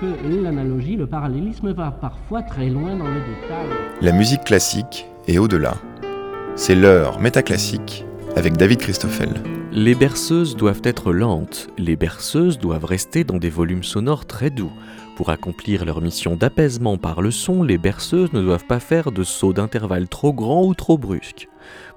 que, l'analogie, le parallélisme va parfois très loin dans le détail. La musique classique est au-delà. C'est l'heure métaclassique avec David Christoffel. Les berceuses doivent être lentes, les berceuses doivent rester dans des volumes sonores très doux. Pour accomplir leur mission d'apaisement par le son, les berceuses ne doivent pas faire de sauts d'intervalle trop grands ou trop brusques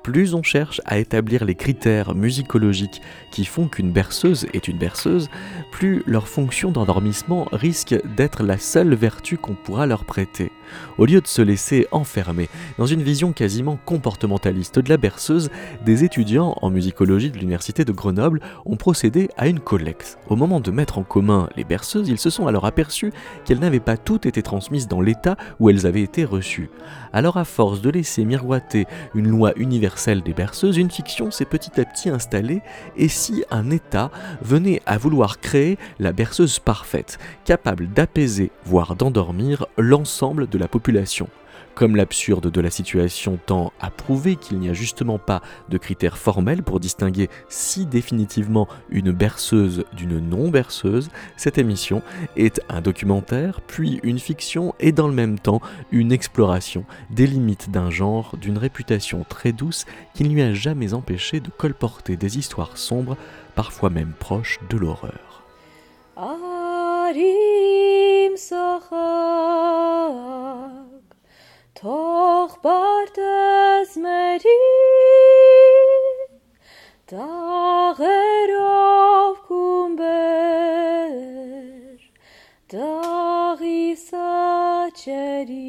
plus on cherche à établir les critères musicologiques qui font qu'une berceuse est une berceuse, plus leur fonction d'endormissement risque d'être la seule vertu qu'on pourra leur prêter. Au lieu de se laisser enfermer dans une vision quasiment comportementaliste de la berceuse, des étudiants en musicologie de l'université de Grenoble ont procédé à une collecte. Au moment de mettre en commun les berceuses, ils se sont alors aperçus qu'elles n'avaient pas toutes été transmises dans l'état où elles avaient été reçues. Alors à force de laisser miroiter une loi universelle des berceuses, une fiction s'est petit à petit installée, et si un État venait à vouloir créer la berceuse parfaite, capable d'apaiser, voire d'endormir l'ensemble de la population? Comme l'absurde de la situation tend à prouver qu'il n'y a justement pas de critères formels pour distinguer si définitivement une berceuse d'une non-berceuse, cette émission est un documentaire, puis une fiction et dans le même temps une exploration des limites d'un genre d'une réputation très douce qui ne lui a jamais empêché de colporter des histoires sombres, parfois même proches de l'horreur. Թող բարտս մերի Դաղերով կումբեր Դաղի սաչերի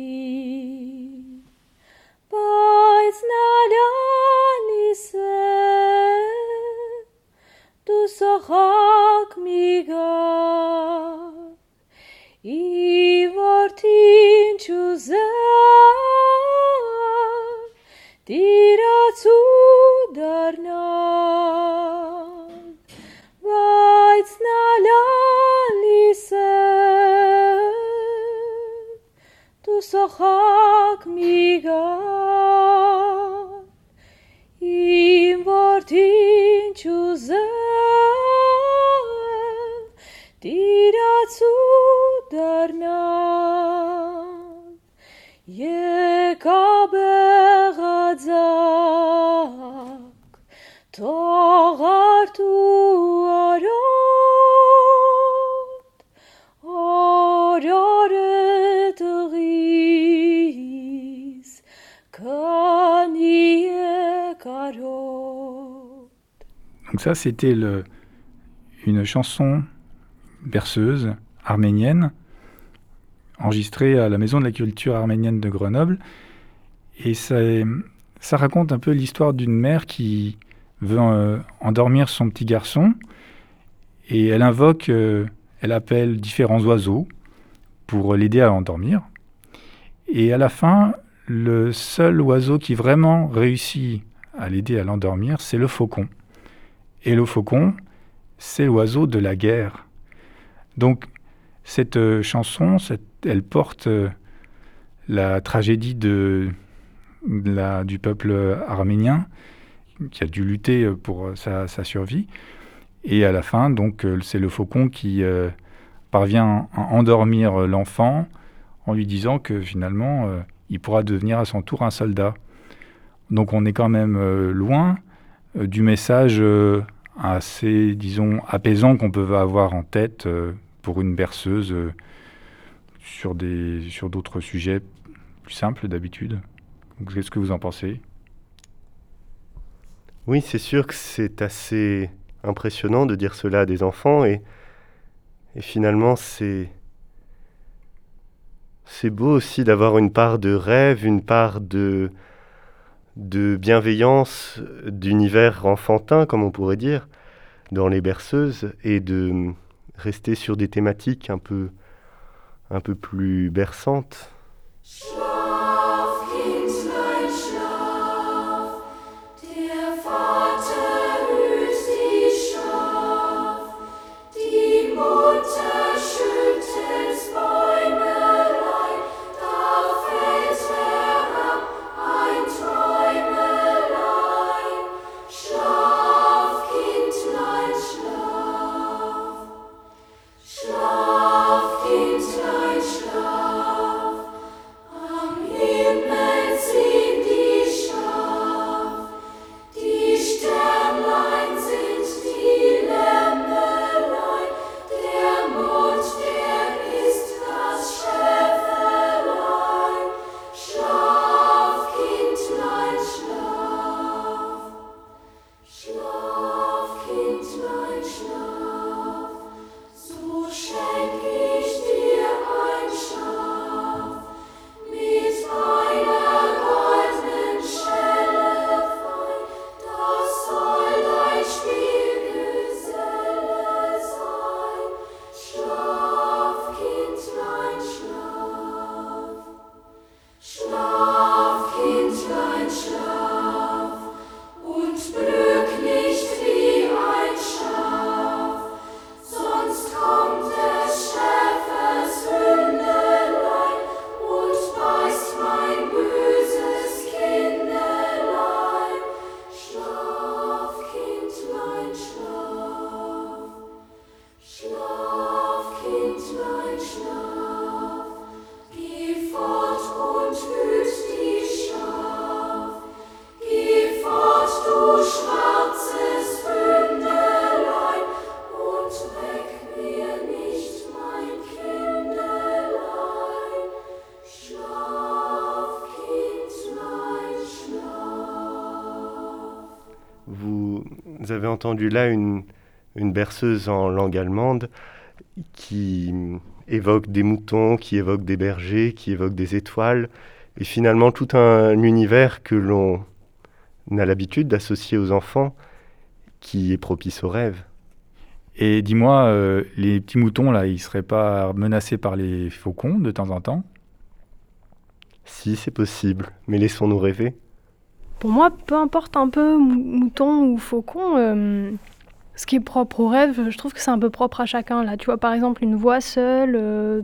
Donc ça, c'était une chanson berceuse arménienne enregistrée à la Maison de la Culture arménienne de Grenoble. Et ça, raconte un peu l'histoire d'une mère qui veut euh, endormir son petit garçon et elle invoque, euh, elle appelle différents oiseaux pour l'aider à endormir. Et à la fin, le seul oiseau qui vraiment réussit à l'aider à l'endormir, c'est le faucon. Et le faucon, c'est l'oiseau de la guerre. Donc cette euh, chanson, elle porte la tragédie du peuple arménien qui a dû lutter pour sa, survie. Et à la fin, donc, euh, c'est le faucon qui euh, parvient à endormir l'enfant en lui disant que finalement, euh, il pourra devenir à son tour un soldat. Donc on est quand même loin du message assez, disons, apaisant qu'on peut avoir en tête pour une berceuse sur, des, sur d'autres sujets plus simples d'habitude. Qu'est-ce que vous en pensez? Oui, c'est sûr que c'est assez impressionnant de dire cela à des enfants et, et finalement c'est c'est beau aussi d'avoir une part de rêve, une part de, de bienveillance, d'univers enfantin, comme on pourrait dire, dans les berceuses, et de rester sur des thématiques un peu, un peu plus berçantes. Vous avez entendu là une, une berceuse en langue allemande qui évoque des moutons, qui évoque des bergers, qui évoque des étoiles, et finalement tout un univers que l'on a l'habitude d'associer aux enfants, qui est propice au rêve. Et dis-moi, euh, les petits moutons, là, ils seraient pas menacés par les faucons de temps en temps? Si, c'est possible, mais laissons-nous rêver. Pour moi, peu importe un peu mouton ou faucon, euh, ce qui est propre au rêve, je trouve que c'est un peu propre à chacun. Là, tu vois, par exemple, une voix seule, euh,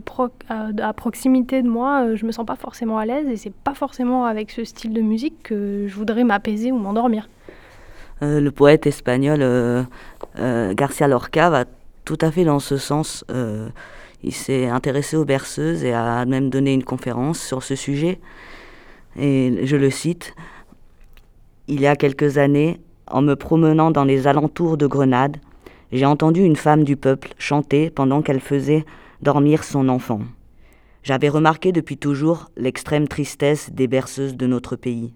à, proximité de moi, euh, je me sens pas forcément à l'aise et c'est pas forcément avec ce style de musique que je voudrais m'apaiser ou m'endormir. Le poète espagnol Garcia Lorca va tout à fait dans ce sens. il s'est intéressé aux berceuses et a même donné une conférence sur ce sujet. Et je le cite Il y a quelques années, en me promenant dans les alentours de Grenade, j'ai entendu une femme du peuple chanter pendant qu'elle faisait dormir son enfant. J'avais remarqué depuis toujours l'extrême tristesse des berceuses de notre pays.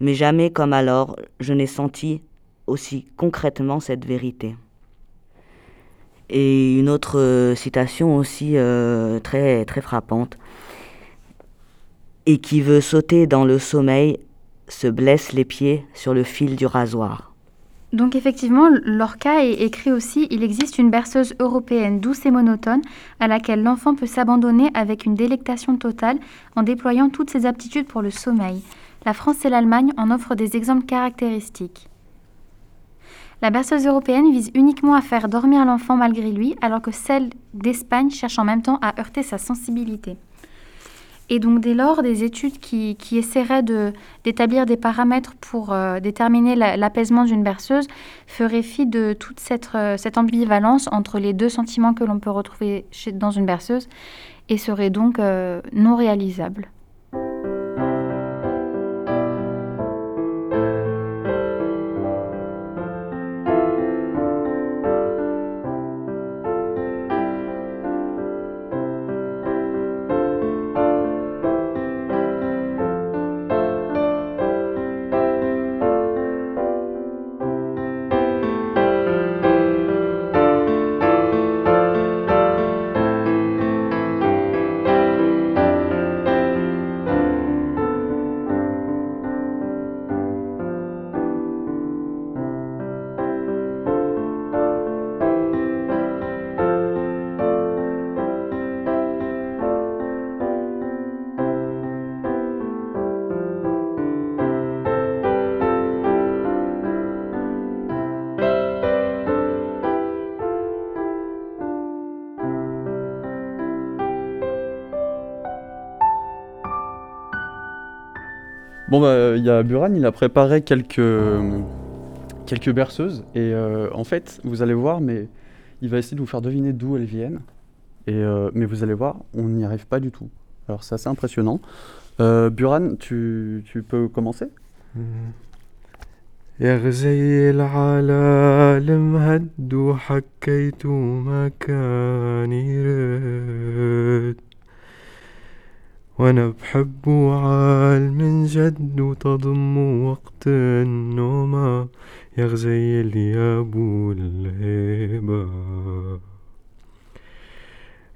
Mais jamais comme alors je n'ai senti aussi concrètement cette vérité. Et une autre euh, citation aussi euh, très, très frappante. Et qui veut sauter dans le sommeil se blesse les pieds sur le fil du rasoir. Donc effectivement, Lorca écrit aussi Il existe une berceuse européenne douce et monotone à laquelle l'enfant peut s'abandonner avec une délectation totale en déployant toutes ses aptitudes pour le sommeil. La France et l'Allemagne en offrent des exemples caractéristiques. La berceuse européenne vise uniquement à faire dormir l'enfant malgré lui, alors que celle d'Espagne cherche en même temps à heurter sa sensibilité. Et donc dès lors, des études qui, essaieraient d'établir des paramètres pour euh, déterminer l'apaisement d'une berceuse feraient fi de toute cette, euh, cette ambivalence entre les deux sentiments que l'on peut retrouver dans une berceuse et seraient donc euh, non réalisables. Bon, bah, il y a Buran, il a préparé quelques, quelques berceuses. Et euh, en fait, vous allez voir, mais il va essayer de vous faire deviner d'où elles viennent. Et, euh, mais vous allez voir, on n'y arrive pas du tout. Alors, c'est assez impressionnant. Euh, Buran, tu, tu peux commencer? وأنا بحب وعال من جد وتضم وقت النوم يا غزيل يا ابو الهبة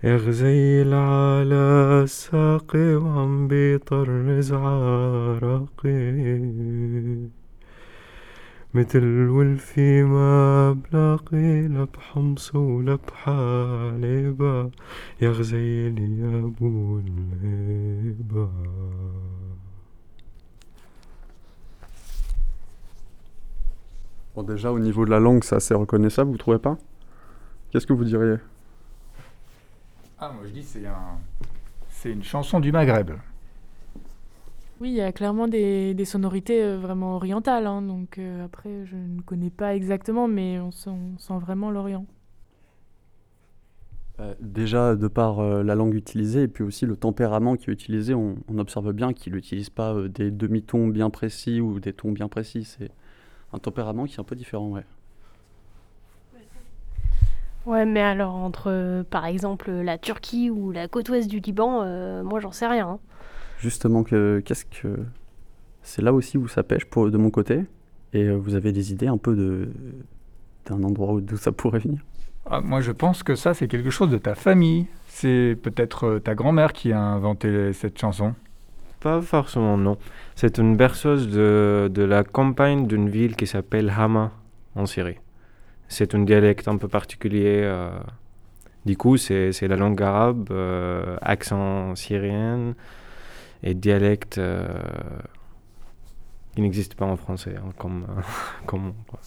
يا غزيل على الساقي وعم بيطرز عراقي. مثل والفي ما بلاقي لا بحمص ولا بحالبة يا غزيلي يا ابو الهبة Bon déjà au niveau de la langue c'est assez reconnaissable, vous trouvez pas Qu'est-ce que vous diriez Ah moi je dis c'est un... c'est une chanson du Maghreb. Oui, il y a clairement des, sonorités euh, vraiment orientales. Hein, donc euh, après, je ne connais pas exactement, mais on sent, vraiment l'Orient. Euh, déjà, de par la langue utilisée et puis aussi le tempérament qui est utilisé, on, observe bien qu'il n'utilise pas des demi-tons bien précis ou des tons bien précis. C'est un tempérament qui est un peu différent, ouais. Ouais, mais alors entre, par exemple, la Turquie ou la côte ouest du Liban, moi, j'en sais rien. Hein justement que qu'est-ce que c'est là aussi où ça pêche pour de mon côté Et euh, vous avez des idées un peu de d'un endroit où- d'où ça pourrait venir? Ah, moi, je pense que ça, c'est quelque chose de ta famille. C'est peut-être euh, ta grand-mère qui a inventé cette chanson. Pas forcément, non. C'est une berceuse de, de la campagne d'une ville qui s'appelle Hama, en Syrie. C'est un dialecte un peu particulier. euh, du coup, c'est c'est la langue arabe, euh, accent syrien et dialecte euh, qui n'existe pas en français, hein, comme, comme quoi.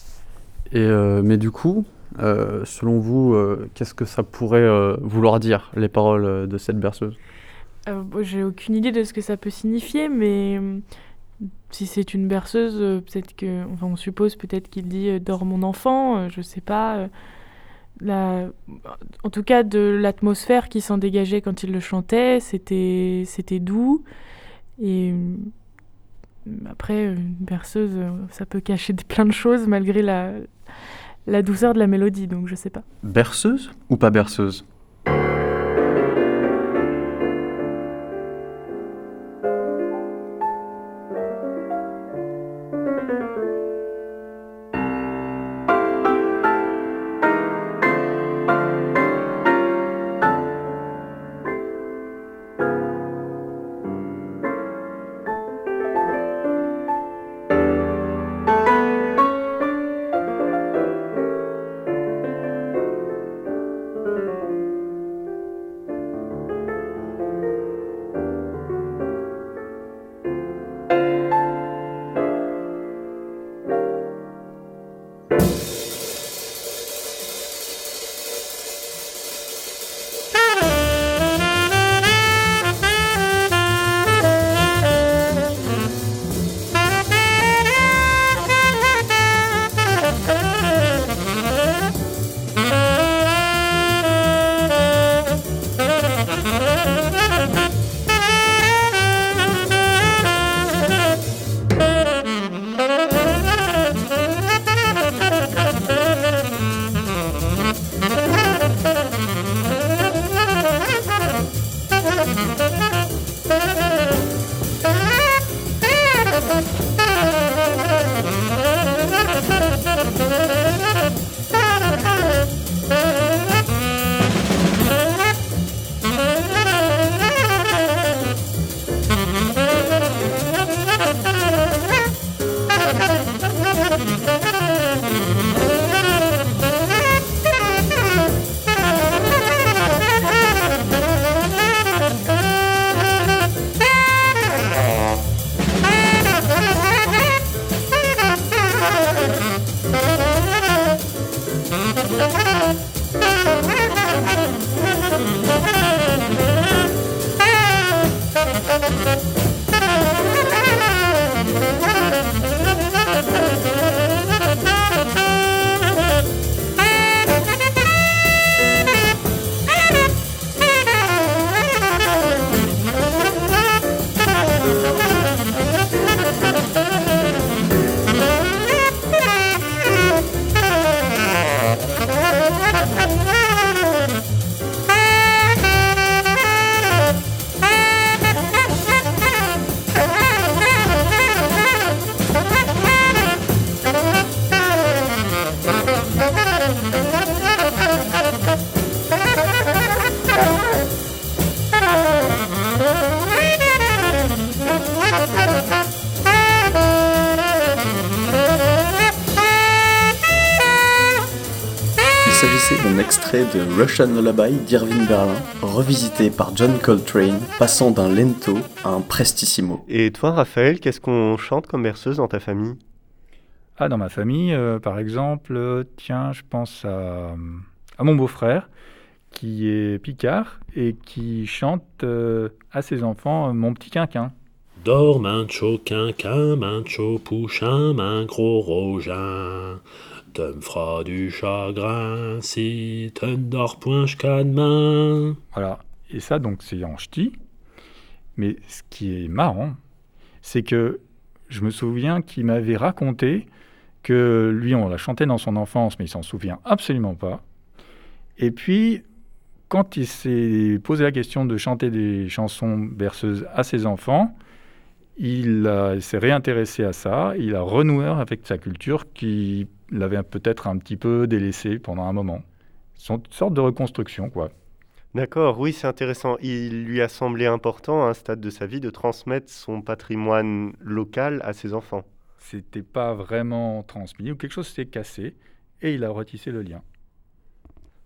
Et euh, mais du coup, euh, selon vous, euh, qu'est-ce que ça pourrait euh, vouloir dire les paroles euh, de cette berceuse? Euh, J'ai aucune idée de ce que ça peut signifier, mais si c'est une berceuse, euh, peut-être que, enfin, on suppose peut-être qu'il dit euh, dors mon enfant, euh, je sais pas. euh, la- en tout cas, de l'atmosphère qui s'en dégageait quand il le chantait, c'était c'était doux. Et après, une berceuse, ça peut cacher plein de choses malgré la, la douceur de la mélodie, donc je sais pas. Berceuse ou pas berceuse? Russian Lullaby d'Irving Berlin, revisité par John Coltrane, passant d'un lento à un prestissimo. Et toi, Raphaël, qu'est-ce qu'on chante comme berceuse dans ta famille? Ah, dans ma famille, euh, par exemple, euh, tiens, je pense à, à mon beau-frère, qui est picard et qui chante euh, à ses enfants euh, Mon petit quinquin. Dors, mancho, quinquin, mancho, pouchin, main gros rogin. Te me feras du chagrin si te ne dors point jusqu'à demain. Voilà. Et ça, donc, c'est en ch'ti. Mais ce qui est marrant, c'est que je me souviens qu'il m'avait raconté que lui, on l'a chanté dans son enfance, mais il s'en souvient absolument pas. Et puis, quand il s'est posé la question de chanter des chansons berceuses à ses enfants, il, s'est réintéressé à ça, il a renoué avec sa culture qui l'avait peut-être un petit peu délaissé pendant un moment. C'est une sorte de reconstruction, quoi. D'accord, oui, c'est intéressant. Il lui a semblé important, à un stade de sa vie, de transmettre son patrimoine local à ses enfants. C'était pas vraiment transmis, ou quelque chose s'est cassé, et il a retissé le lien.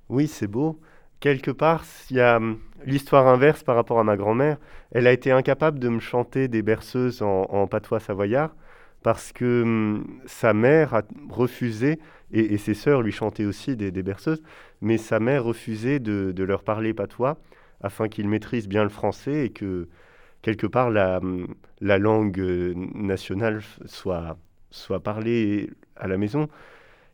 Oui, c'est beau. Quelque part, il y a hum, l'histoire inverse par rapport à ma grand-mère. Elle a été incapable de me chanter des berceuses en, patois savoyard parce que hum, sa mère a refusé, et, ses sœurs lui chantaient aussi des berceuses, mais sa mère refusait de, leur parler patois afin qu'ils maîtrisent bien le français et que quelque part la, la langue nationale soit, parlée à la maison.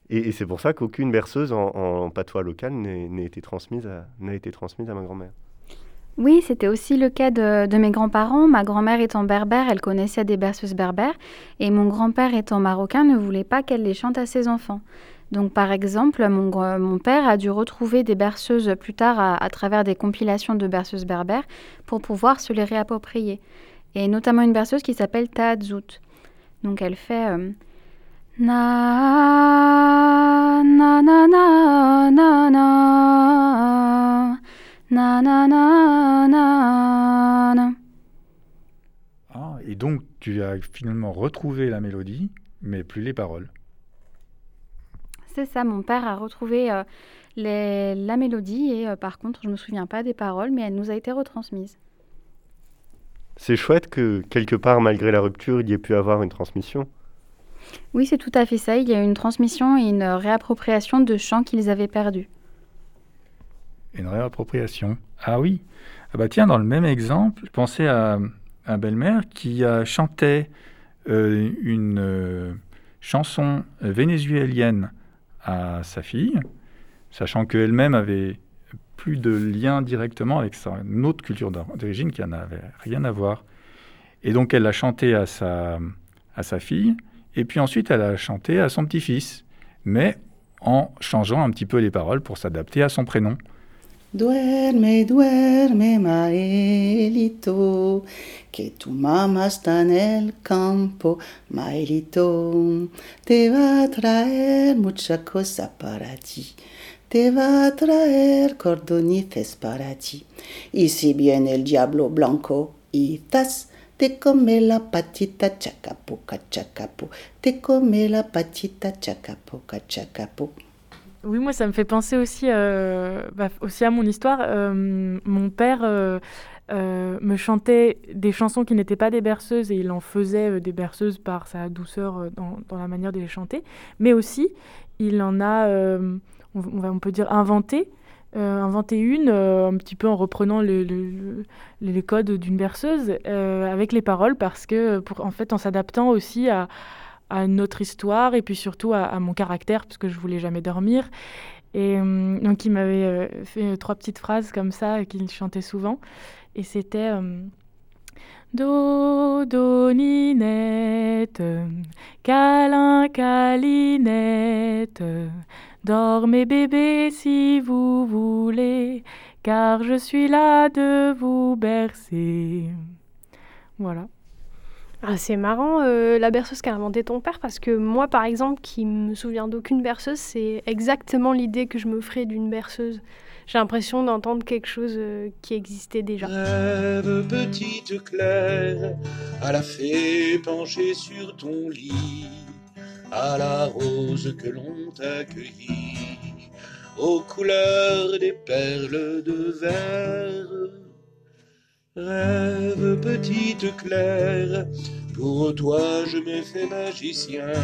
Et, c'est pour ça qu'aucune berceuse en, patois local n'a été transmise à ma grand-mère. Oui, c'était aussi le cas de, mes grands-parents. Ma grand-mère étant berbère, elle connaissait des berceuses berbères, et mon grand-père étant marocain ne voulait pas qu'elle les chante à ses enfants. Donc, par exemple, mon, père a dû retrouver des berceuses plus tard à, travers des compilations de berceuses berbères pour pouvoir se les réapproprier. Et notamment une berceuse qui s'appelle Taadzout. Donc, elle fait. Euh, na na na na na na na na na na ah, et donc tu as finalement retrouvé la mélodie, mais plus les paroles. C'est ça, mon père a retrouvé euh, la mélodie et euh, par contre, je ne me souviens pas des paroles, mais elle nous a été retransmise. C'est chouette que quelque part, malgré la rupture, il y ait pu avoir une transmission. Oui, c'est tout à fait ça. Il y a eu une transmission et une réappropriation de chants qu'ils avaient perdus. Une réappropriation Ah oui. Ah bah tiens, dans le même exemple, je pensais à, un belle-mère qui a chanté euh, une chanson vénézuélienne à sa fille, sachant qu'elle-même avait plus de lien directement avec sa, une autre culture d'origine qui n'avait rien à voir. Et donc elle l'a chanté à sa, à sa fille, et puis ensuite elle a chanté à son petit-fils, mais en changeant un petit peu les paroles pour s'adapter à son prénom. Duerme, duerme, Maelito, que tu mamá está en el campo, Maelito. Te va a traer mucha cosa para ti. Te va a traer cordonices para ti. Y si viene el diablo blanco y tas, te come la patita chacapuca chacapu. Te come la patita chacapuca chacapu. Oui, moi, ça me fait penser aussi, euh, bah, aussi à mon histoire. Euh, mon père euh, me chantait des chansons qui n'étaient pas des berceuses et il en faisait des berceuses par sa douceur dans, la manière de les chanter. Mais aussi, il en a, on, peut dire, inventé. une, un petit peu en reprenant le, le, les codes d'une berceuse avec les paroles parce que, en fait, en s'adaptant aussi à, à notre histoire et puis surtout à, mon caractère, parce que je voulais jamais dormir. Et euh, donc, il m'avait euh, fait trois petites phrases comme ça qu'il chantait souvent. Et c'était euh, Do, do, ninette, câlin, câlinette, dormez bébé si vous voulez, car je suis là de vous bercer. Voilà. Ah, c'est marrant euh, la berceuse qu'a inventée ton père parce que moi par exemple qui me souviens d'aucune berceuse c'est exactement l'idée que je me ferais d'une berceuse. J'ai l'impression d'entendre quelque chose euh, qui existait déjà. Rêve petite Claire, à la fée penchée sur ton lit, à la rose que l'on t'accueillit, aux couleurs des perles de verre Rêve petite Claire, pour toi je me fais magicien,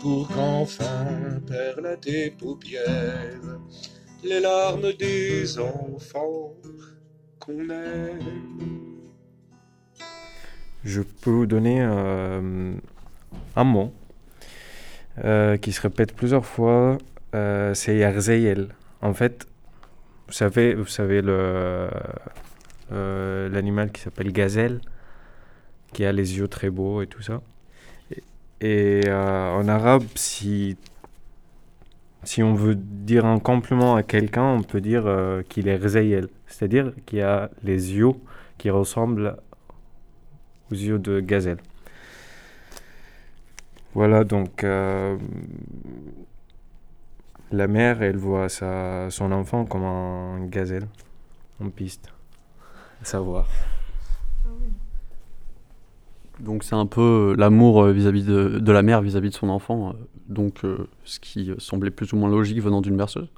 pour qu'enfin perlent à tes paupières les larmes des enfants qu'on aime. Je peux vous donner euh, un mot euh, qui se répète plusieurs fois, euh, c'est Yarzeyel. En fait, vous savez, vous savez le euh, l'animal qui s'appelle gazelle, qui a les yeux très beaux et tout ça. Et, euh, en arabe, si, si on veut dire un compliment à quelqu'un, on peut dire euh, qu'il est rzayel, c'est-à-dire qu'il a les yeux qui ressemblent aux yeux de gazelle. Voilà, donc la mère, elle voit sa, son enfant comme un gazelle en piste. Savoir. Donc c'est un peu l'amour euh, vis-à-vis de, la mère vis-à-vis de son enfant, euh, donc euh, ce qui euh, semblait plus ou moins logique venant d'une berceuse.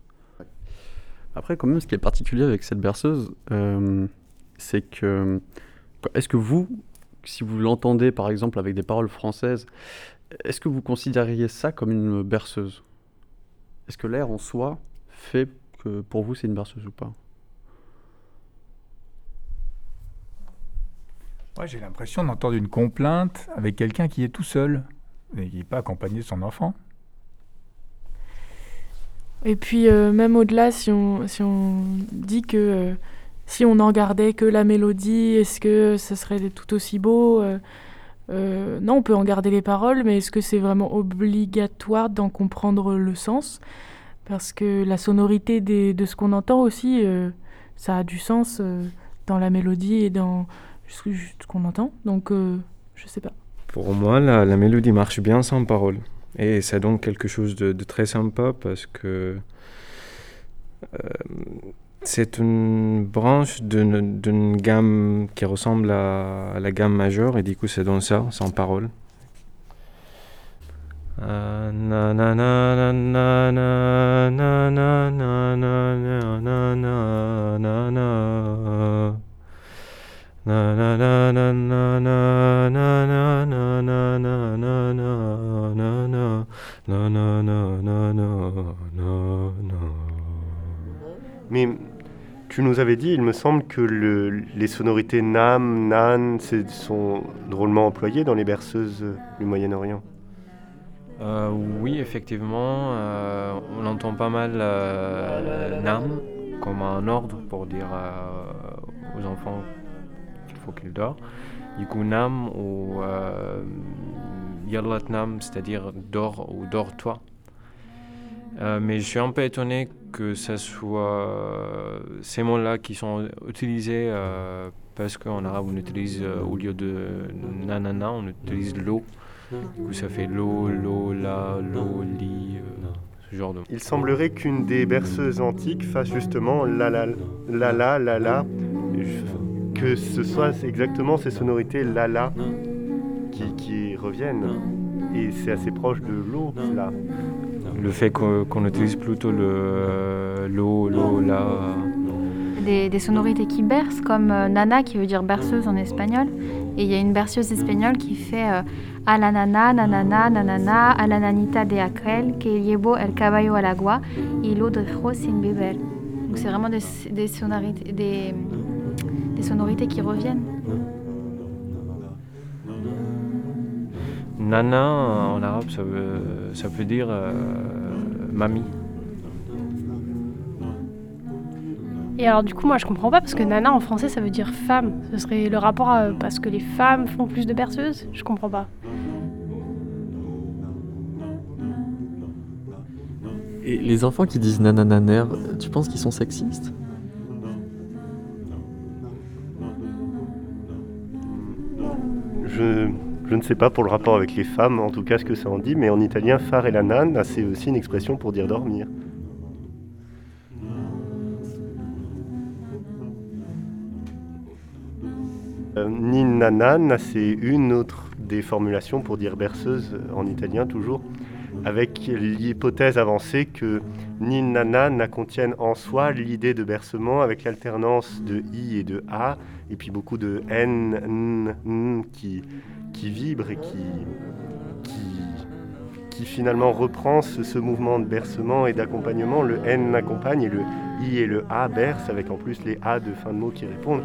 Après, quand même, ce qui est particulier avec cette berceuse, euh, c'est que est-ce que vous, si vous l'entendez par exemple avec des paroles françaises, est-ce que vous considériez ça comme une berceuse? Est-ce que l'air en soi fait que pour vous c'est une berceuse ou pas? Moi, j'ai l'impression d'entendre une complainte avec quelqu'un qui est tout seul et qui n'est pas accompagné de son enfant. Et puis, euh, même au-delà, si on, si on dit que euh, si on n'en gardait que la mélodie, est-ce que ça serait tout aussi beau euh, Non, on peut en garder les paroles, mais est-ce que c'est vraiment obligatoire d'en comprendre le sens? Parce que la sonorité des- de ce qu'on entend aussi, ça a du sens dans la mélodie et dans ce qu'on entend. Donc, euh, je sais pas. Pour moi, la, la mélodie marche bien sans parole. Et c'est donc quelque chose de, de très sympa parce que euh, c'est une branche d'une gamme qui ressemble à, la gamme majeure et du coup c'est donc ça, sans parole. Ah, Mais tu nous avais dit, il me semble que le- les sonorités nam, nan sont drôlement employées dans les berceuses du Moyen-Orient. Euh, oui, effectivement, euh, on entend pas mal euh, nam comme un ordre pour dire euh, aux enfants coup, nam ou euh, yallah nam, c'est-à-dire dors ou dors-toi. Euh, mais je suis un peu étonné que ce soit ces mots-là qui sont utilisés euh, parce qu'en arabe on utilise euh, au lieu de nanana, on utilise l'eau. Du coup, ça fait l'eau, l'eau, la, l'eau, li, euh, ce genre de mots. Il semblerait qu'une des berceuses antiques fasse justement la la la la la la, que ce soit exactement ces sonorités la la qui, qui reviennent. Et c'est assez proche de l'eau là. Le fait qu'on utilise plutôt le l'eau, l'eau, la. Des, des sonorités qui bercent, comme euh, nana qui veut dire berceuse en espagnol. Et il y a une berceuse espagnole qui fait euh, a la nana, nanana, nanana, a la nanita de aquel, que llevo el caballo al agua, y lo dejo sin beber. Donc c'est vraiment des, des, sonorités, des, des sonorités qui reviennent. Nana en arabe, ça veut, ça veut dire euh, mamie. Et alors du coup, moi je comprends pas parce que nana en français ça veut dire femme. Ce serait le rapport à, parce que les femmes font plus de berceuses? Je comprends pas. Et les enfants qui disent nanananer, tu penses qu'ils sont sexistes? Je, ne sais pas pour le rapport avec les femmes, en tout cas ce que ça en dit, mais en italien, fare la nana, c'est aussi une expression pour dire dormir. Euh, Ninnanan, c'est une autre des formulations pour dire berceuse en italien toujours, avec l'hypothèse avancée que Ninnanan contienne en soi l'idée de bercement avec l'alternance de i et de a, et puis beaucoup de n, n, n qui, qui vibrent et qui, qui, finalement reprend ce, mouvement de bercement et d'accompagnement. Le n accompagne et le i et le a bercent avec en plus les a de fin de mot qui répondent.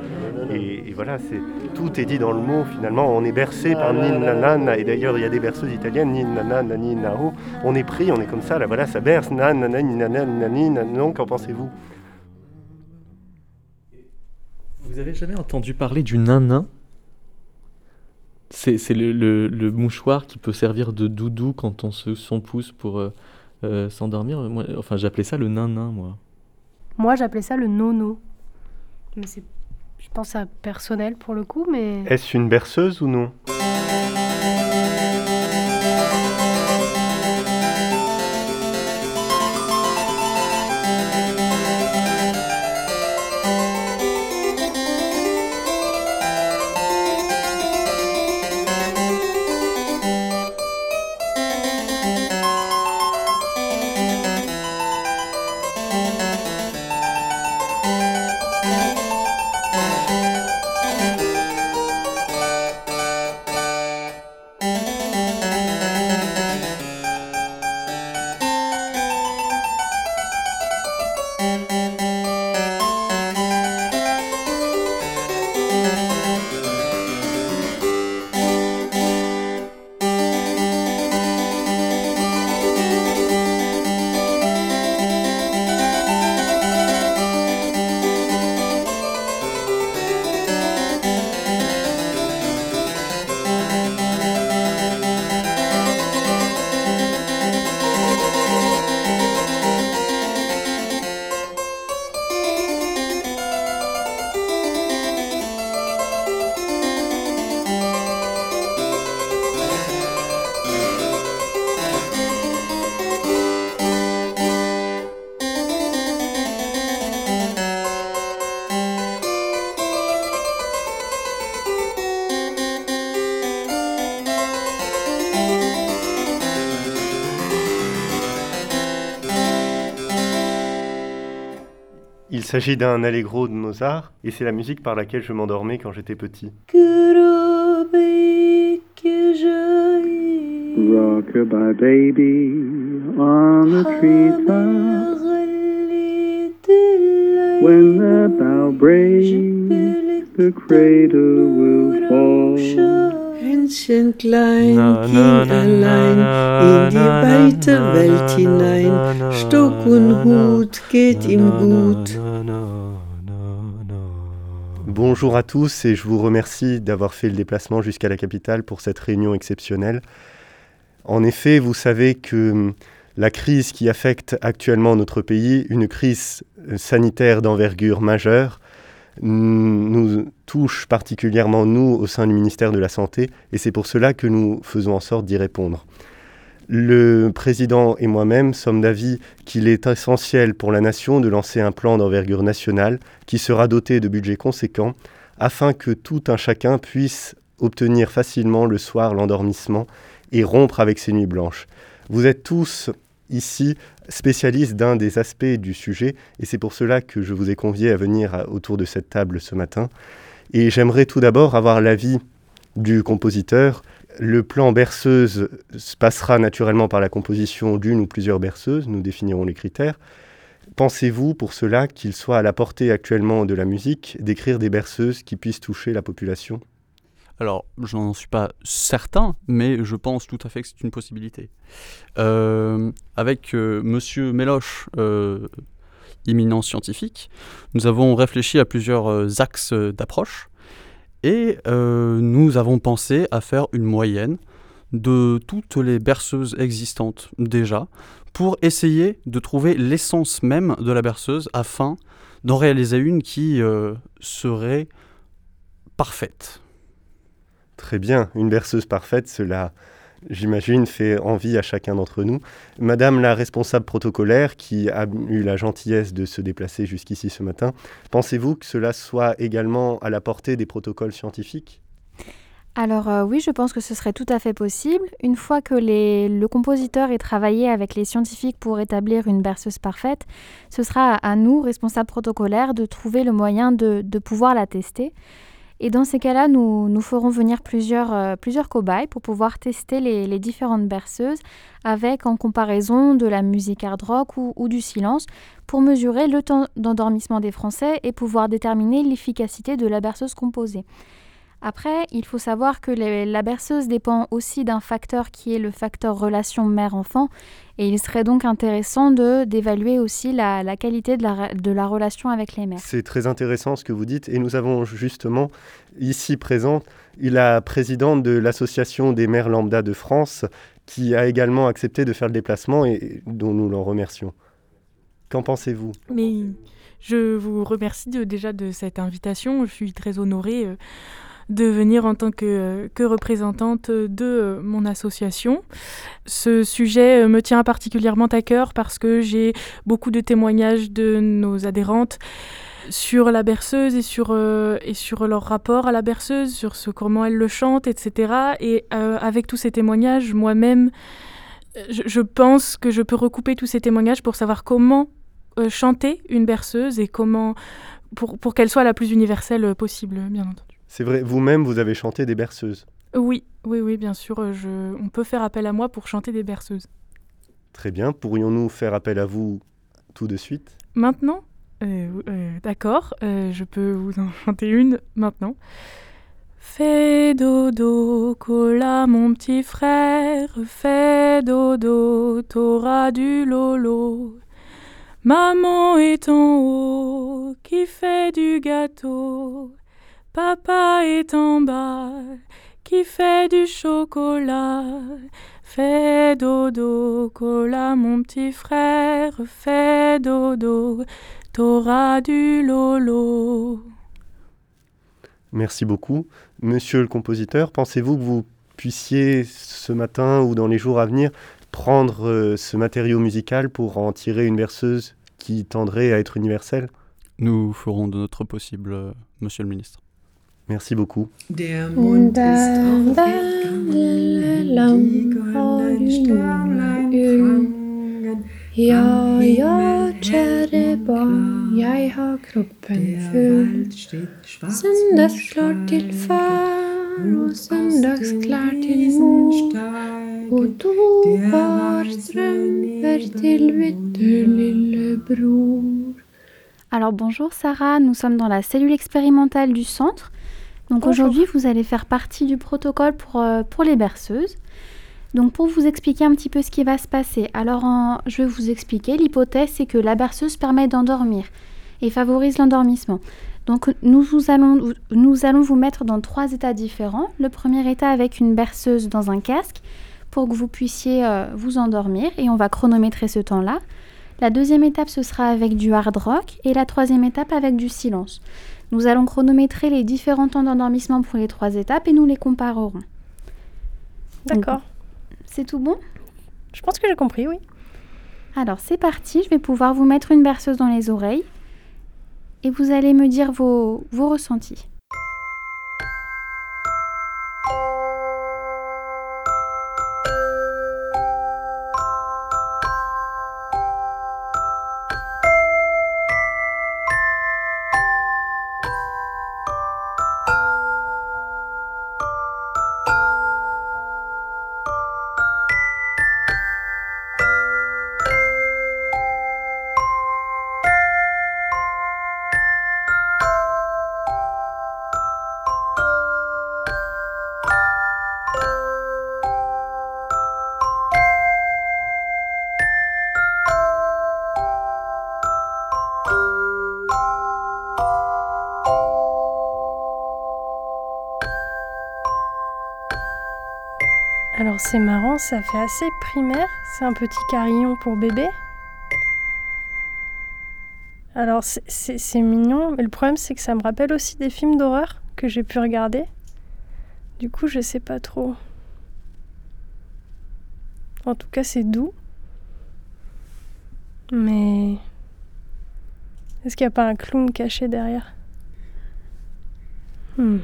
Et, voilà, c'est tout est dit dans le mot finalement. On est bercé par ninnanan et d'ailleurs il y a des berceuses italiennes ninnanan, nani, nao. On est pris, on est comme ça. Là voilà, ça berce nan, nanan, ninanan, nani, nanon. Qu'en pensez-vous? Vous avez jamais entendu parler du nanin? C'est c'est le, le- le mouchoir qui peut servir de doudou quand on se son pouce pour euh, euh, s'endormir. Moi, Enfin, j'appelais ça le nanin, moi. Moi j'appelais ça le nono. Mais c'est je pense à personnel pour le coup, mais... Est-ce une berceuse ou non? S'agit d'un allegro de Mozart et c'est la musique par laquelle je m'endormais quand j'étais petit. Rockabye baby on the treetop. When the bough breaks, the cradle will fall. Händchen klein ging allein in die weite Welt hinein. Stock und Hut geht ihm gut. Bonjour à tous et je vous remercie d'avoir fait le déplacement jusqu'à la capitale pour cette réunion exceptionnelle. En effet, vous savez que hum, la crise qui affecte actuellement notre pays, une crise euh, sanitaire d'envergure majeure, nous touche particulièrement nous au sein du ministère de la Santé et c'est pour cela que nous faisons en sorte d'y répondre. Le président et moi-même sommes d'avis qu'il est essentiel pour la nation de lancer un plan d'envergure nationale qui sera doté de budgets conséquents afin que tout un chacun puisse obtenir facilement le soir l'endormissement et rompre avec ses nuits blanches. Vous êtes tous ici spécialiste d'un des aspects du sujet, et c'est pour cela que je vous ai convié à venir autour de cette table ce matin. Et j'aimerais tout d'abord avoir l'avis du compositeur. Le plan berceuse passera naturellement par la composition d'une ou plusieurs berceuses, nous définirons les critères. Pensez-vous pour cela qu'il soit à la portée actuellement de la musique d'écrire des berceuses qui puissent toucher la population? Alors, j'en suis pas certain, mais je pense tout à fait que c'est une possibilité. Euh, avec euh, Monsieur Méloche, euh, éminent scientifique, nous avons réfléchi à plusieurs axes d'approche et nous avons pensé à faire une moyenne de toutes les berceuses existantes déjà pour essayer de trouver l'essence même de la berceuse afin d'en réaliser une qui serait parfaite. Très bien, une berceuse parfaite, cela, j'imagine, fait envie à chacun d'entre nous. Madame la responsable protocolaire, qui a eu la gentillesse de se déplacer jusqu'ici ce matin, pensez-vous que cela soit également à la portée des protocoles scientifiques? Alors euh, oui, je pense que ce serait tout à fait possible. Une fois que le compositeur ait travaillé avec les scientifiques pour établir une berceuse parfaite, ce sera à nous, responsables protocolaires, de trouver le moyen de pouvoir la tester. Et dans ces cas-là, nous, nous ferons venir plusieurs, euh, plusieurs cobayes pour pouvoir tester les, différentes berceuses avec en comparaison de la musique hard rock ou, ou du silence pour mesurer le temps d'endormissement des Français et pouvoir déterminer l'efficacité de la berceuse composée. Après, il faut savoir que la berceuse dépend aussi d'un facteur qui est le facteur relation mère-enfant. Et il serait donc intéressant d'évaluer aussi la, qualité de la, de la, relation avec les mères. C'est très intéressant ce que vous dites. Et nous avons justement ici présente la présidente de l'Association des mères lambda de France qui a également accepté de faire le déplacement et dont nous l'en remercions. Qu'en pensez-vous? Mais je vous remercie de, déjà de cette invitation. Je suis très honorée euh, de venir en tant que, que représentante de euh, mon association. Ce sujet euh, me tient particulièrement à cœur parce que j'ai beaucoup de témoignages de nos adhérentes sur la berceuse et sur, euh, et sur leur rapport à la berceuse, sur ce, comment elles le chantent, etc. Et euh, avec tous ces témoignages, moi-même, euh, je, pense que je peux recouper tous ces témoignages pour savoir comment euh, chanter une berceuse et comment pour, pour qu'elle soit la plus universelle euh, possible, bien entendu. C'est vrai, vous-même, vous avez chanté des berceuses. Oui, oui, oui, bien sûr, euh, je, on peut faire appel à moi pour chanter des berceuses. Très bien. Pourrions-nous faire appel à vous tout de suite? Maintenant? Euh, euh, D'accord, euh, je peux vous en chanter une maintenant. Fais dodo, cola mon petit frère, fais dodo, t'auras du lolo. Maman est en haut, qui fait du gâteau. Papa est en bas, qui fait du chocolat. Fais dodo, cola mon petit frère, fais dodo, t'auras du lolo. Merci beaucoup. Monsieur le compositeur, pensez-vous que vous puissiez ce matin ou dans les jours à venir prendre euh, ce matériau musical pour en tirer une berceuse qui tendrait à être universelle? Nous ferons de notre possible, euh, monsieur le ministre. Merci beaucoup. Der Mond ist die Sternlein. Ja, ja, jeg har kroppen full. Til far og til mor. Og to par strømper til. Alors bonjour Sarah, nous sommes dans la cellule expérimentale du centre. Donc aujourd'hui vous allez faire partie du protocole pour, euh, pour les berceuses. Donc pour vous expliquer un petit peu ce qui va se passer, alors en- je vais vous expliquer, l'hypothèse c'est que la berceuse permet d'endormir et favorise l'endormissement. Donc nous, vous allons, nous allons vous mettre dans trois états différents. Le premier état avec une berceuse dans un casque pour que vous puissiez euh, vous endormir et on va chronométrer ce temps-là. La deuxième étape, ce sera avec du hard rock et la troisième étape avec du silence. Nous allons chronométrer les différents temps d'endormissement pour les trois étapes et nous les comparerons. D'accord. C'est tout bon? Je pense que j'ai compris, oui. Alors c'est parti, je vais pouvoir vous mettre une berceuse dans les oreilles et vous allez me dire vos, vos ressentis. Ça fait assez primaire. C'est un petit carillon pour bébé. Alors c'est mignon, mais le problème c'est que ça me rappelle aussi des films d'horreur que j'ai pu regarder. Du coup, je sais pas trop. En tout cas, c'est doux. Mais est-ce qu'il n'y a pas un clown caché derrière? Hmm.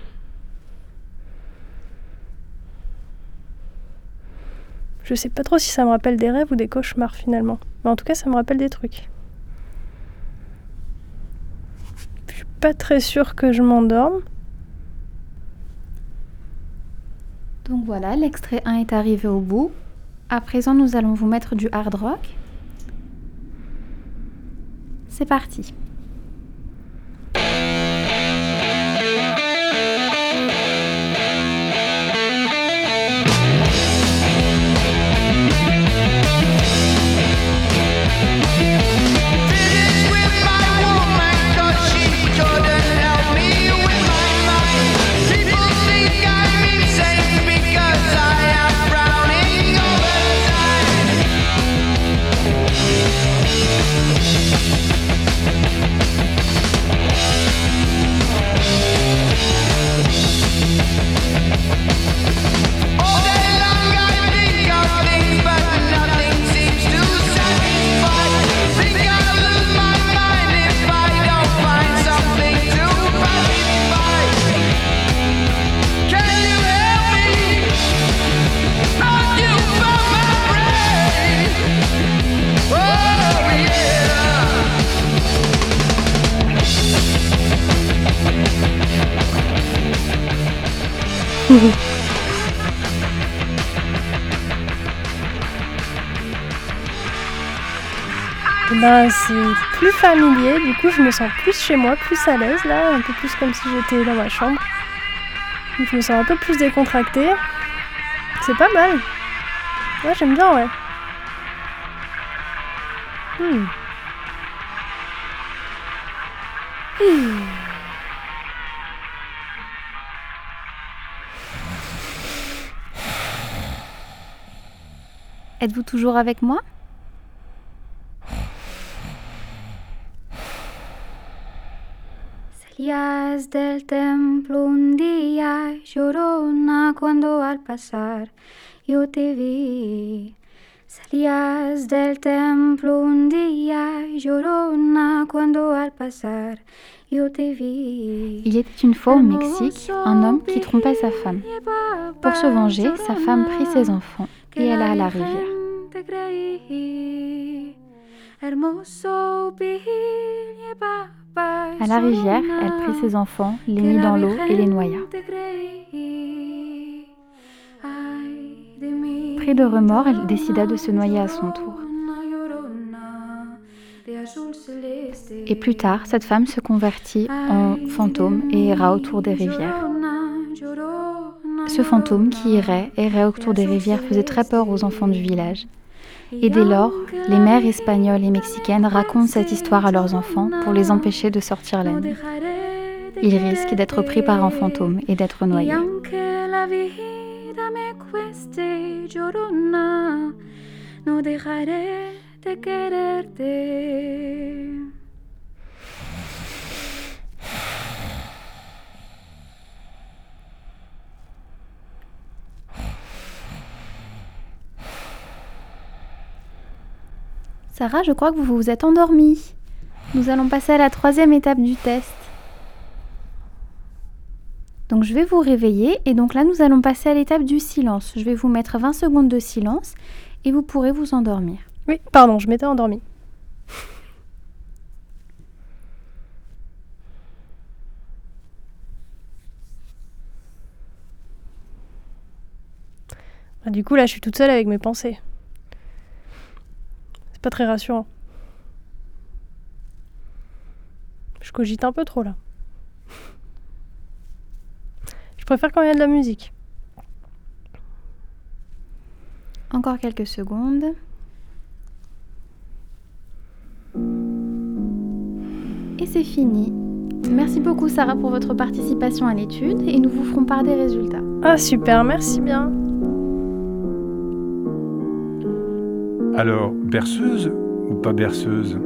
Je sais pas trop si ça me rappelle des rêves ou des cauchemars finalement. Mais en tout cas, ça me rappelle des trucs. Je suis pas très sûre que je m'endorme. Donc voilà, l'extrait 1 est arrivé au bout. À présent, nous allons vous mettre du hard rock. C'est parti. C'est plus familier, du coup je me sens plus chez moi, plus à l'aise là, un peu plus comme si j'étais dans ma chambre. Je me sens un peu plus décontractée. C'est pas mal. Ouais, j'aime bien, ouais. Hmm. Hmm. Êtes-vous toujours avec moi? Salías del templo un día llorona cuando al pasar yo te vi. Salías del templo un día llorona cuando al pasar yo te vi. Il était une fois au Mexique un homme qui trompait sa femme. Pour se venger, sa femme prit ses enfants et alla à la rivière. À la rivière, elle prit ses enfants, les mit dans l'eau et les noya. Pris de remords, elle décida de se noyer à son tour. Et plus tard, cette femme se convertit en fantôme et ira autour des rivières. Ce fantôme qui irait, errait autour des rivières faisait très peur aux enfants du village. Et dès lors, les mères espagnoles et mexicaines racontent cette histoire à leurs enfants pour les empêcher de sortir la nuit. Ils risquent d'être pris par un fantôme et d'être noyés. No dejaré de quererte. Sarah, je crois que vous vous êtes endormie. Nous allons passer à la troisième étape du test. Donc je vais vous réveiller et donc là nous allons passer à l'étape du silence. Je vais vous mettre 20 secondes de silence et vous pourrez vous endormir. Oui, pardon, je m'étais endormie. Ah, Du coup, là, je suis toute seule avec mes pensées. Pas très rassurant. Je cogite un peu trop là. Je préfère quand il y a de la musique. Encore quelques secondes. Et c'est fini. Merci beaucoup Sarah pour votre participation à l'étude et nous vous ferons part des résultats. Ah super, merci bien. Alors, berceuse ou pas berceuse?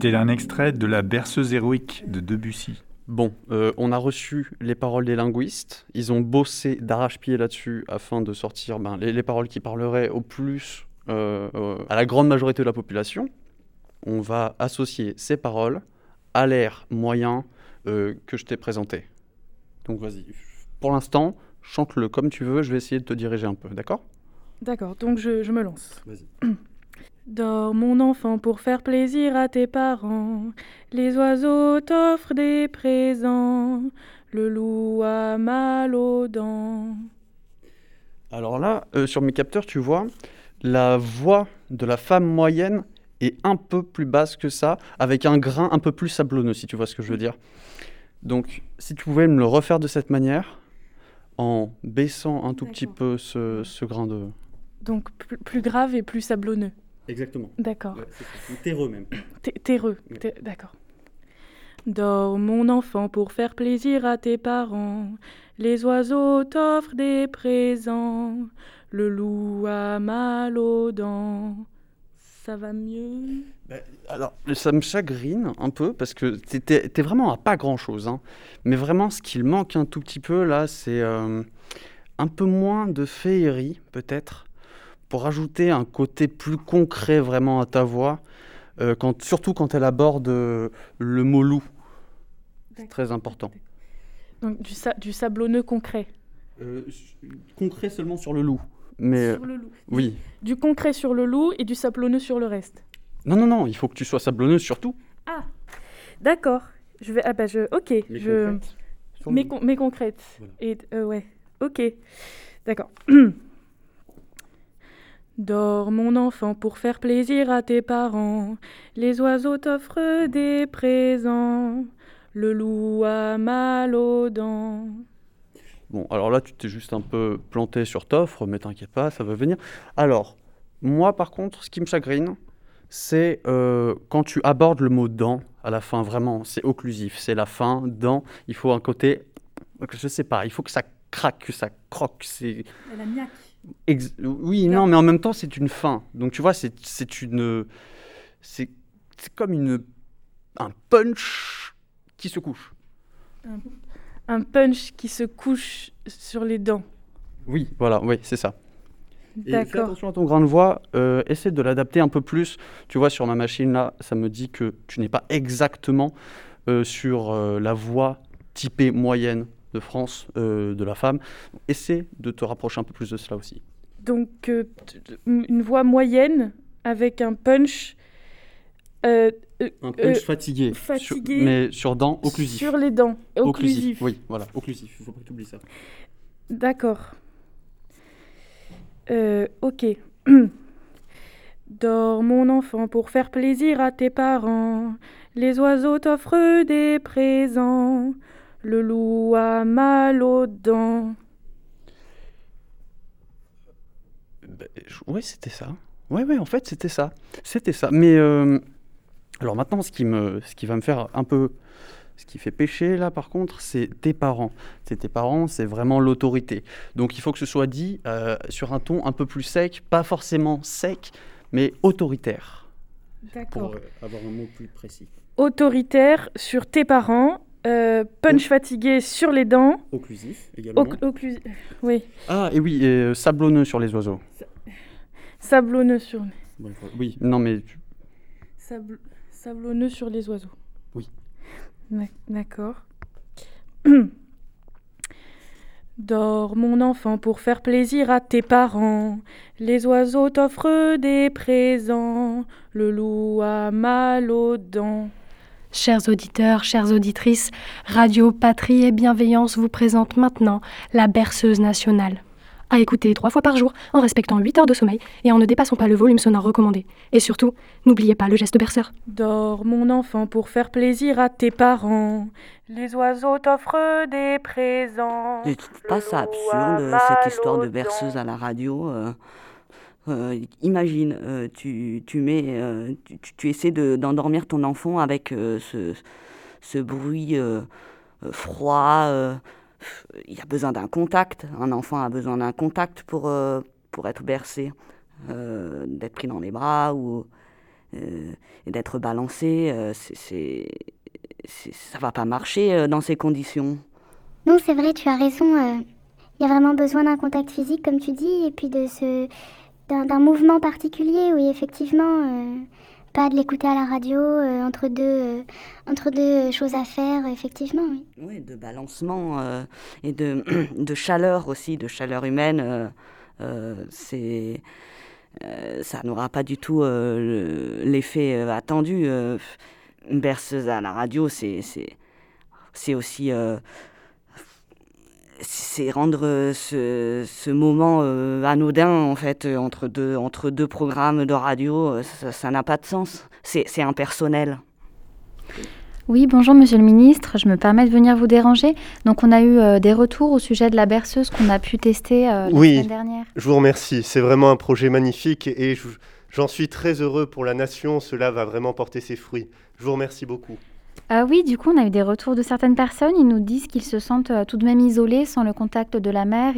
C'était un extrait de La berceuse héroïque de Debussy. Bon, euh, on a reçu les paroles des linguistes. Ils ont bossé d'arrache-pied là-dessus afin de sortir ben, les, les paroles qui parleraient au plus euh, euh, à la grande majorité de la population. On va associer ces paroles à l'air moyen euh, que je t'ai présenté. Donc vas-y. Pour l'instant, chante-le comme tu veux. Je vais essayer de te diriger un peu, d'accord? D'accord, donc je, je me lance. Vas-y. Dors mon enfant pour faire plaisir à tes parents. Les oiseaux t'offrent des présents. Le loup a mal aux dents. Alors là, euh, sur mes capteurs, tu vois, la voix de la femme moyenne est un peu plus basse que ça, avec un grain un peu plus sablonneux, si tu vois ce que je veux dire. Donc, si tu pouvais me le refaire de cette manière, en baissant un tout petit peu ce, ce grain de... Donc plus, plus grave et plus sablonneux. Exactement. D'accord. Terreux même. T- Terreux, d'accord. Dors mon enfant pour faire plaisir à tes parents. Les oiseaux t'offrent des présents. Le loup a mal aux dents. Ça va mieux? Alors, ça me chagrine un peu parce que t'es vraiment à pas grand-chose. hein. Mais vraiment, ce qu'il manque un tout petit peu là, c'est euh, un peu moins de féerie, peut-être, pour ajouter un côté plus concret vraiment à ta voix, euh, quand, surtout quand elle aborde euh, le mot loup. C'est très important. Donc du, sa- du sablonneux concret. concret seulement sur le loup. Mais Sur le loup. oui. Du concret sur le loup et du sablonneux sur le reste. Non, non, non, il faut que tu sois sablonneuse surtout. Ah, d'accord. Je vais. Ah bah je. Ok. Mais je. concrète. Mais, con- mais concrète. Et euh, ouais. Ok. D'accord. Dors mon enfant pour faire plaisir à tes parents. Les oiseaux t'offrent des présents. Le loup a mal aux dents. Bon, alors là, tu t'es juste un peu planté sur t'offre, mais t'inquiète pas, ça va venir. Alors, moi, par contre, ce qui me chagrine, c'est euh, quand tu abordes le mot dent à la fin, vraiment, c'est occlusif, c'est la fin, dent, il faut un côté, je sais pas, il faut que ça craque, que ça croque, c'est... La niaque. Ex- oui, non, mais en même temps, c'est une fin. Donc, tu vois, c'est une... C'est comme une... un punch qui se couche. Un, un punch qui se couche sur les dents. Oui, voilà, oui, c'est ça. Et fais attention à ton grain de voix, euh, essaie de l'adapter un peu plus. Tu vois, sur ma machine là, ça me dit que tu n'es pas exactement euh, sur euh, la voix typée moyenne de France euh, de la femme. Essaie de te rapprocher un peu plus de cela aussi. Donc euh, une voix moyenne avec un punch. euh, Un punch euh, fatigué, sur- fatigué mais sur dents occlusif. Sur les dents, occlusif. Oui, voilà, occlusif. Il faut pas que tu oublies ça. D'accord. Euh, ok. Dors mon enfant pour faire plaisir à tes parents. Les oiseaux t'offrent des présents. Le loup a mal aux dents. Oui, c'était ça. Oui, oui, en fait, c'était ça. C'était ça. Mais euh, alors maintenant, ce qui, me, ce qui va me faire un peu. Ce qui fait pécher, là, par contre, c'est tes parents. C'est tes parents, c'est vraiment l'autorité. Donc, il faut que ce soit dit euh, sur un ton un peu plus sec, pas forcément sec, mais autoritaire. D'accord. Pour euh, avoir un mot plus précis. Autoritaire sur tes parents. Euh, punch fatigué sur les dents. Occlusif également. Oc- Oui. Ah, et oui, et, euh, sablonneux sur les oiseaux. Sablonneux sur Oui, non, mais Sablonneux sur les oiseaux. Oui. D'ac- D'accord. Dors mon enfant pour faire plaisir à tes parents. Les oiseaux t'offrent des présents. Le loup a mal aux dents. Chers auditeurs, chères auditrices, Radio Patrie et Bienveillance vous présente maintenant la berceuse nationale. À écouter trois fois par jour en respectant 8 heures de sommeil et en ne dépassant pas le volume sonore recommandé. Et surtout, n'oubliez pas le geste berceur. Dors mon enfant pour faire plaisir à tes parents. Les oiseaux t'offrent des présents. Je trouve pas ça absurde, cette histoire de berceuse à la radio. euh, euh, imagine, euh, tu, tu, mets, euh, tu, tu- essaies de- d'endormir ton enfant avec ce, ce bruit froid. il y a besoin d'un contact. Un enfant a besoin d'un contact pour, pour être bercé, d'être pris dans les bras. Ou... d'être balancé. c'est, ça va pas marcher dans ces conditions. Non, c'est vrai, tu as raison. Il y a vraiment besoin d'un contact physique, comme tu dis, et puis de ce, d'un, mouvement particulier, oui, effectivement. pas de l'écouter à la radio, entre, deux, entre deux choses à faire, effectivement, oui. Oui, de balancement et de, de chaleur aussi, de chaleur humaine. c'est euh, ça n'aura pas du tout euh, l'effet euh, attendu. une berceuse à la radio, c'est aussi c'est rendre ce, ce moment anodin en fait entre deux, entre deux programmes de radio, ça n'a pas de sens. C'est impersonnel. Oui, bonjour Monsieur le Ministre, je me permets de venir vous déranger. Donc on a eu euh, des retours au sujet de la berceuse qu'on a pu tester euh, la semaine dernière. Je vous remercie, c'est vraiment un projet magnifique et j'en suis très heureux pour la nation, cela va vraiment porter ses fruits. Je vous remercie beaucoup. Ah oui, du coup, on a eu des retours de certaines personnes. Ils nous disent qu'ils se sentent euh, tout de même isolés sans le contact de la mère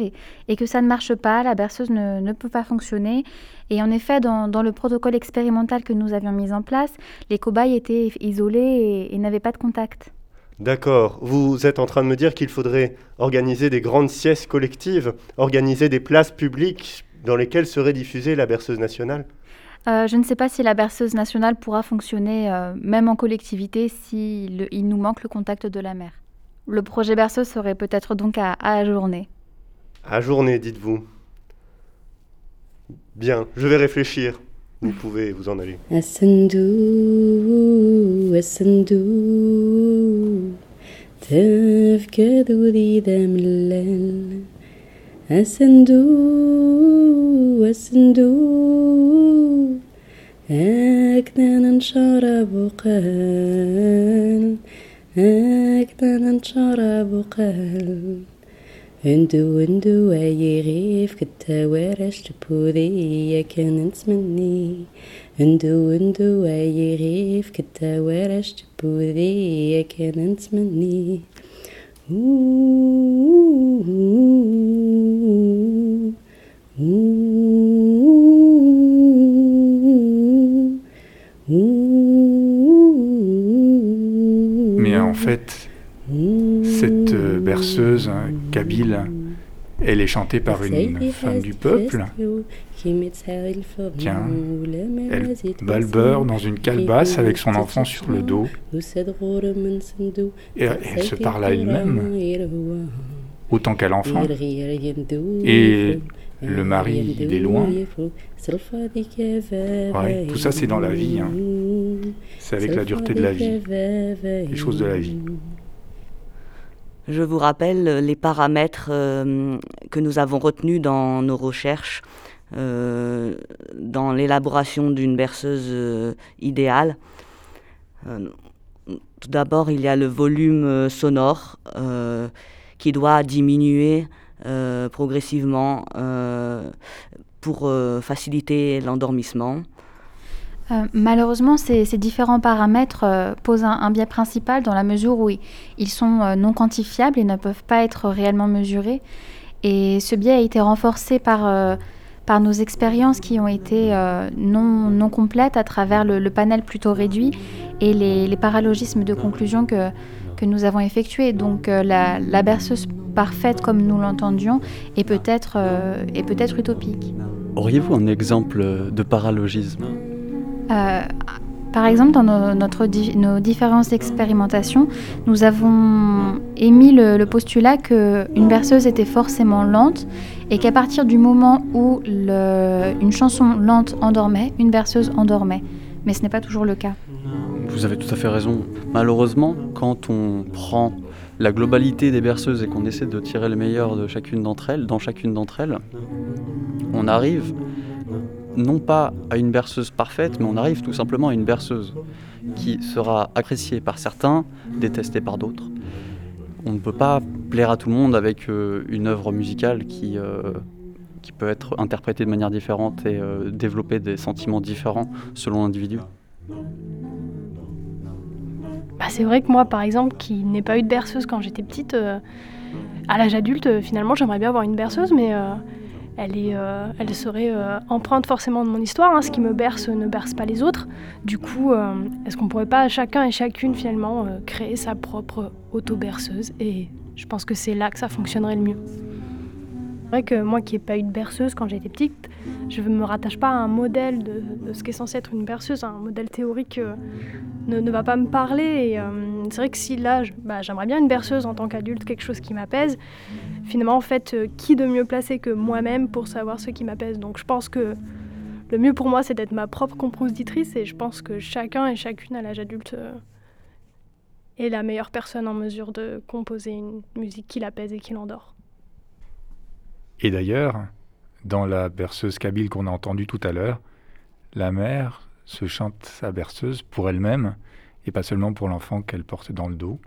et, que ça ne marche pas, la berceuse ne, peut pas fonctionner. Et en effet, dans, le protocole expérimental que nous avions mis en place, les cobayes étaient isolés et, n'avaient pas de contact. D'accord. Vous êtes en train de me dire qu'il faudrait organiser des grandes siestes collectives, organiser des places publiques dans lesquelles serait diffusée la berceuse nationale? Euh, je ne sais pas si la berceuse nationale pourra fonctionner, euh, même en collectivité, s'il il nous manque le contact de la mer. Le projet berceuse serait peut-être donc à, à ajourner. Ajourner, dites-vous. Bien, je vais réfléchir. Vous pouvez vous en aller. أسندو أسندو. هكذا نشرب قال هكذا نشرب قال هندو هندو أي غيف كتا ورش تبوذي كان نتمني هندو هندو أي غيف كتا ورش تبوذي كان نتمني Mais en fait, cette berceuse hein, kabyle, elle est chantée par une femme du peuple. Tiens, elle dans une calebasse avec son enfant sur le dos. Et elle se parle à elle-même, autant qu'à l'enfant. Et le mari, il est loin. Ouais, tout ça, c'est dans la vie. Hein. C'est avec la dureté de la vie, les choses de la vie. Je vous rappelle les paramètres euh, que nous avons retenus dans nos recherches, euh, dans l'élaboration d'une berceuse euh, idéale. tout d'abord, il y a le volume sonore qui doit diminuer progressivement pour faciliter l'endormissement. Euh, malheureusement, ces, différents paramètres euh, posent un, biais principal dans la mesure où ils sont euh, non quantifiables et ne peuvent pas être réellement mesurés. Et ce biais a été renforcé par, nos expériences qui ont été non, complètes à travers le, panel plutôt réduit et les, paralogismes de conclusion que, nous avons effectués. Donc la, berceuse parfaite comme nous l'entendions est peut-être peut utopique. Auriez-vous un exemple de paralogisme? Euh, par exemple, dans nos, différentes expérimentations, nous avons émis le, postulat qu'une berceuse était forcément lente et qu'à partir du moment où une chanson lente endormait, une berceuse endormait. Mais ce n'est pas toujours le cas. Vous avez tout à fait raison. Malheureusement, quand on prend la globalité des berceuses et qu'on essaie de tirer le meilleur de chacune d'entre elles, dans chacune d'entre elles, on arrive non pas à une berceuse parfaite, mais on arrive tout simplement à une berceuse qui sera appréciée par certains, détestée par d'autres. On ne peut pas plaire à tout le monde avec euh, une œuvre musicale qui, euh, qui peut être interprétée de manière différente et euh, développer des sentiments différents selon l'individu. Bah, c'est vrai que moi, par exemple, qui n'ai pas eu de berceuse quand j'étais petite, à l'âge adulte, finalement, j'aimerais bien avoir une berceuse, mais elle, est, euh, serait euh, empreinte forcément de mon histoire. hein. Ce qui me berce ne berce pas les autres. Du coup, euh, est-ce qu'on pourrait pas chacun et chacune finalement créer sa propre auto-berceuse? Et je pense que c'est là que ça fonctionnerait le mieux. C'est vrai que moi qui n'ai pas eu de berceuse quand j'étais petite, je ne me rattache pas à un modèle de, ce qu'est censé être une berceuse. Un modèle théorique euh, ne, va pas me parler. Euh, c'est vrai que si là, bah, j'aimerais bien une berceuse en tant qu'adulte, quelque chose qui m'apaise. Finalement, en fait, euh, qui de mieux placé que moi-même pour savoir ce qui m'apaise? Donc je pense que le mieux pour moi, c'est d'être ma propre compositrice. Et je pense que chacun et chacune à l'âge adulte est la meilleure personne en mesure de composer une musique qui l'apaise et qui l'endort. Et d'ailleurs, dans la berceuse kabyle qu'on a entendue tout à l'heure, la mère se chante sa berceuse pour elle-même et pas seulement pour l'enfant qu'elle porte dans le dos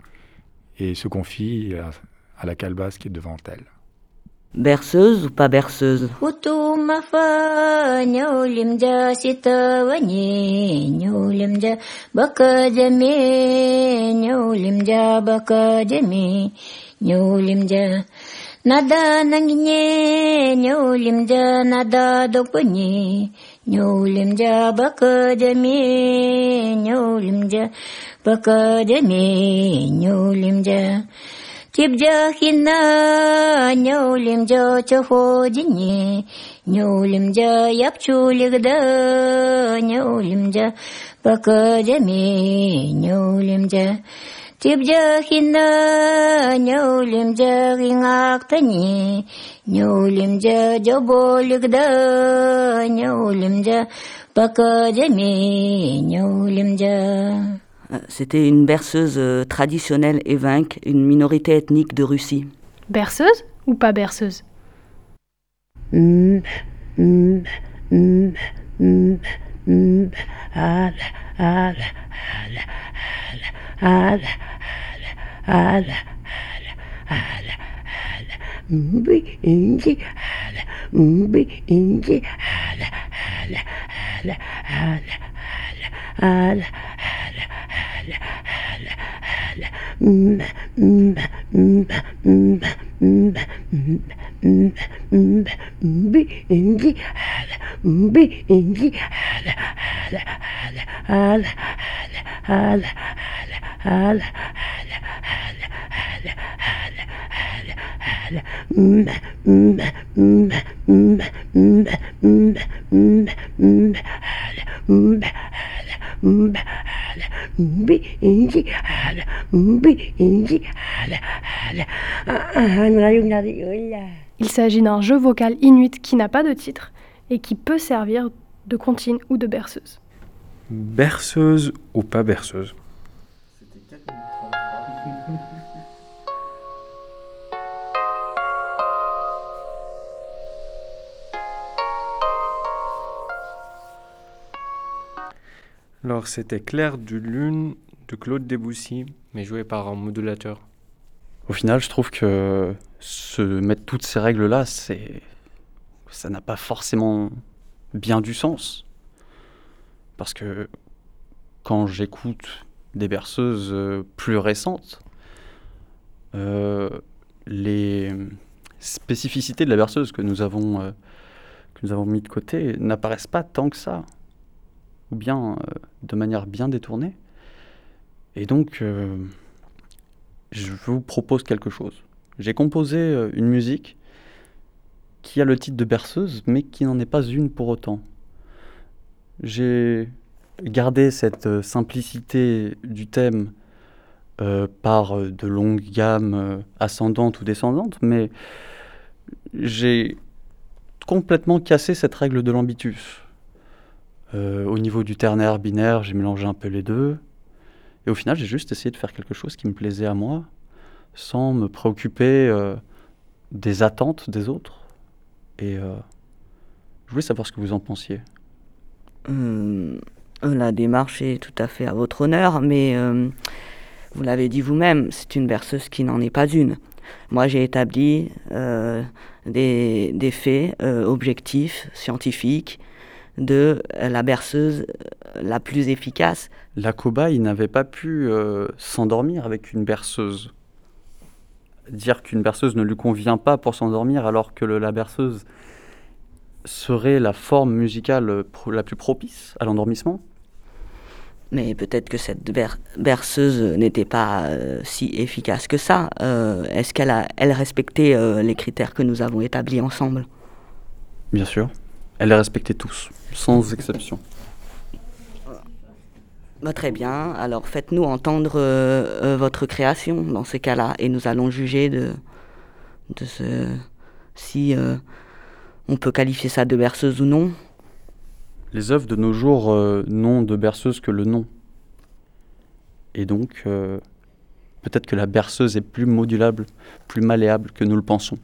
et se confie à, à la calebasse qui est devant elle. Berceuse ou pas berceuse? nada nang nye nyulim ja nada dokuni nyulim ja bakajami nyulim ja bakajami nyulim ja тибджа хина нюлим джа чоходини нюлим джа япчулик да нюлим джа покажами нюлим джа C'était une berceuse traditionnelle évinque, une minorité ethnique de Russie. Berceuse ou pas berceuse hala, hala, hala, hala, hala. Birinci hala, birinci hala, hala, hala, hala, hala, hala, hala, hala, hala. Mm, mm, mm, mm, mm, mm, mm. Ang ngayon na rin yun Il s'agit d'un jeu vocal inuit qui n'a pas de titre et qui peut servir de comptine ou de berceuse. Berceuse ou pas berceuse Alors c'était Claire du Lune de Claude Debussy, mais joué par un modulateur. Au final, je trouve que se mettre toutes ces règles-là, c'est ça n'a pas forcément bien du sens. Parce que quand j'écoute des berceuses euh, plus récentes, euh, les spécificités de la berceuse que nous avons, euh, que nous avons mis de côté n'apparaissent pas tant que ça, ou bien de manière bien détournée. Et donc, je vous propose quelque chose. J'ai composé euh, une musique qui a le titre de berceuse, mais qui n'en est pas une pour autant. J'ai gardé cette euh, simplicité du thème euh, par de longues gammes ascendantes ou descendantes, mais j'ai complètement cassé cette règle de l'ambitus. Au niveau du ternaire binaire, j'ai mélangé un peu les deux. Et au final, j'ai juste essayé de faire quelque chose qui me plaisait à moi, sans me préoccuper euh, des attentes des autres. Et euh, je voulais savoir ce que vous en pensiez. Hum, la démarche est tout à fait à votre honneur, mais euh, vous l'avez dit vous-même, c'est une berceuse qui n'en est pas une. Moi, j'ai établi des, des faits objectifs, scientifiques, de la berceuse la plus efficace. La cobaye n'avait pas pu euh, s'endormir avec une berceuse. Dire qu'une berceuse ne lui convient pas pour s'endormir alors que le- la berceuse serait la forme musicale la plus propice à l'endormissement. Mais peut-être que cette ber- berceuse n'était pas euh, si efficace que ça. Euh, Est-ce qu'elle a, elle respectait euh, les critères que nous avons établis ensemble? Bien sûr. Elle les respectait tous, sans exception. Bah, Très bien. Alors faites-nous entendre euh, euh, votre création dans ces cas-là et nous allons juger de, si euh, on peut qualifier ça de berceuse ou non. Les œuvres de nos jours n'ont de berceuse que le nom. Et donc, peut-être que la berceuse est plus modulable, plus malléable que nous le pensons.